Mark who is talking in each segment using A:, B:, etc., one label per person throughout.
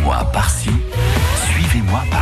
A: Suivez-moi par-ci, suivez-moi par-là.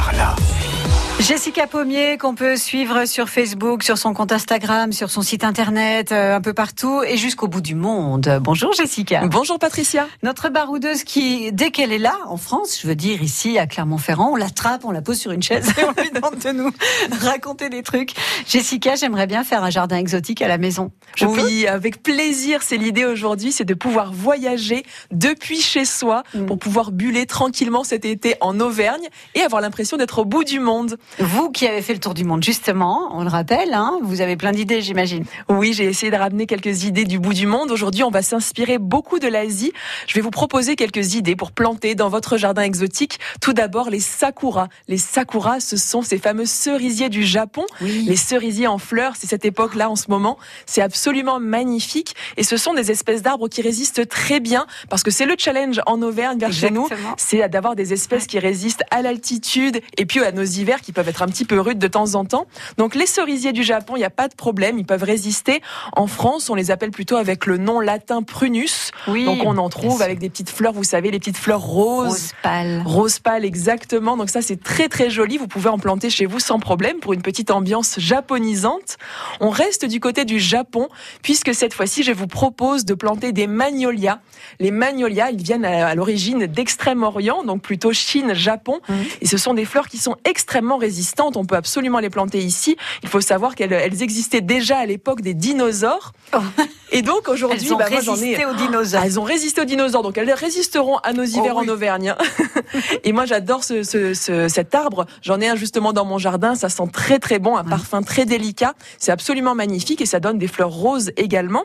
B: Jessica Pommier, qu'on peut suivre sur Facebook, sur son compte Instagram, sur son site internet, euh, un peu partout et jusqu'au bout du monde. Bonjour Jessica.
C: Bonjour Patricia.
B: Notre baroudeuse qui, dès qu'elle est là, en France, je veux dire ici à Clermont-Ferrand, on l'attrape, on la pose sur une chaise et on lui demande de nous raconter des trucs. Jessica, j'aimerais bien faire un jardin exotique à la maison.
C: Je oui, avec plaisir. C'est l'idée aujourd'hui, c'est de pouvoir voyager depuis chez soi mm. pour pouvoir buller tranquillement cet été en Auvergne et avoir l'impression d'être au bout du monde.
B: Vous qui avez fait le tour du monde, justement, on le rappelle, hein, vous avez plein d'idées, j'imagine.
C: Oui, j'ai essayé de ramener quelques idées du bout du monde. Aujourd'hui, on va s'inspirer beaucoup de l'Asie. Je vais vous proposer quelques idées pour planter dans votre jardin exotique. Tout d'abord, les sakuras. Les sakuras, ce sont ces fameux cerisiers du Japon. Les cerisiers en fleurs, c'est cette époque-là en ce moment. C'est absolument magnifique. Et ce sont des espèces d'arbres qui résistent très bien parce que c'est le challenge en Auvergne vers chez nous. C'est d'avoir des espèces qui résistent à l'altitude et puis à nos hivers qui peuvent être un petit peu rudes de temps en temps. Donc les cerisiers du Japon, il n'y a pas de problème, ils peuvent résister. En France, on les appelle plutôt avec le nom latin prunus. Oui, Donc on en trouve avec des petites fleurs, vous savez, les petites fleurs roses.
B: Rose pâle.
C: Rose pâle, exactement. Donc ça, c'est très très joli. Vous pouvez en planter chez vous sans problème pour une petite ambiance japonisante. On reste du côté du Japon, puisque cette fois-ci, je vous propose de planter des magnolias. Les magnolias, ils viennent à, l'origine d'Extrême-Orient, donc plutôt Chine, Japon. Mmh. Et ce sont des fleurs qui sont extrêmement résistantes on peut absolument les planter ici. Il faut savoir qu'elles existaient déjà à l'époque des dinosaures.
B: Oh.
C: Et donc aujourd'hui,
B: elles ont bah, résisté aux dinosaures.
C: Ah, elles ont résisté aux dinosaures, donc elles résisteront à nos hivers oh en Auvergne. et moi, j'adore cet arbre. J'en ai un justement dans mon jardin. Ça sent très très bon, un parfum très délicat. C'est absolument magnifique et ça donne des fleurs roses également.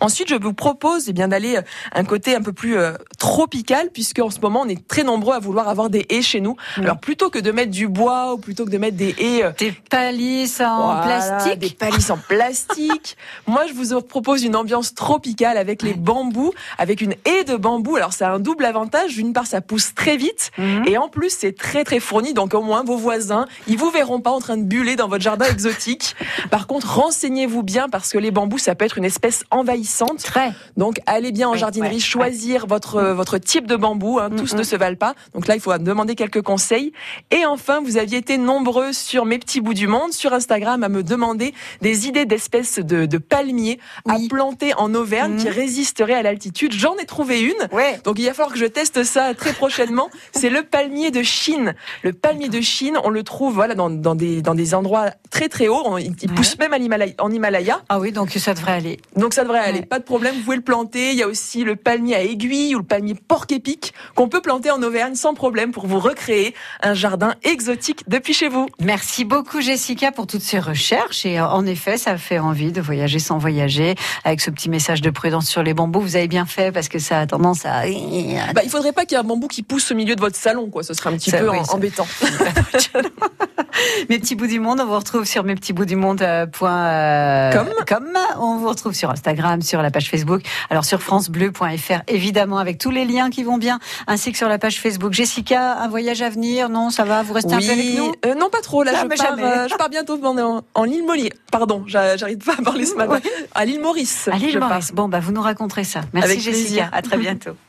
C: Ensuite, je vous propose eh bien d'aller euh, un côté un peu plus euh, tropical, puisque en ce moment, on est très nombreux à vouloir avoir des haies chez nous. Alors, plutôt que de mettre du bois ou plutôt que de mettre des haies, euh,
B: des palisses en plastique,
C: des palisses en plastique. moi, je vous propose une ambiance tropicale avec les bambous, avec une haie de bambou. Alors, ça a un double avantage. D'une part, ça pousse très vite, mhm. et en plus, c'est très très fourni. Donc, au moins, vos voisins, ils vous verront pas en train de buller dans votre jardin exotique. Par contre, renseignez-vous bien parce que les bambous, ça peut être une espèce en envahissante.
B: Très.
C: Donc allez bien en jardinerie choisir votre votre type de bambou. Hein. tous ne se valent pas. Donc là, il faut demander quelques conseils. Et enfin, vous aviez été nombreux sur mes petits bouts du monde sur Instagram à me demander des idées d'espèces de, de palmiers à planter en Auvergne qui résisteraient à l'altitude. J'en ai trouvé une.
B: Ouais.
C: Donc il va falloir que je teste ça très prochainement. C'est le palmier de Chine. Le palmier de Chine, on le trouve voilà dans, dans des dans des endroits très très hauts. Il, pousse même en Himalaya.
B: Ah oui, donc ça devrait aller.
C: Donc ça devrait allez, pas de problème, vous pouvez le planter. Il y a aussi le palmier à aiguille ou le palmier porc-épic qu'on peut planter en Auvergne sans problème pour vous recréer un jardin exotique depuis chez vous.
B: Merci beaucoup Jessica pour toutes ces recherches et euh, en effet, ça fait envie de voyager sans voyager avec ce petit message de prudence sur les bambous. Vous avez bien fait parce que ça a tendance à
C: bah, il faudrait pas qu'il y ait un bambou qui pousse au milieu de votre salon quoi, ce serait un petit peu embêtant.
B: mes petits bouts du monde, on vous retrouve sur mes petits bouts du monde. Euh, euh,
C: comme
B: on vous retrouve sur Instagram sur la page Facebook. Alors sur francebleu.fr, évidemment, avec tous les liens qui vont bien, ainsi que sur la page Facebook. Jessica, un voyage à venir? Non, ça va? Vous restez un peu avec nous?
C: euh, Non, pas trop. Là, je, pars, euh, je pars bientôt en, en l'île Molly. Pardon, j'arrive pas à parler ce matin. À l'île Maurice.
B: À l'île Maurice. Bon, bah, vous nous raconterez ça. Merci Jessica. À très bientôt.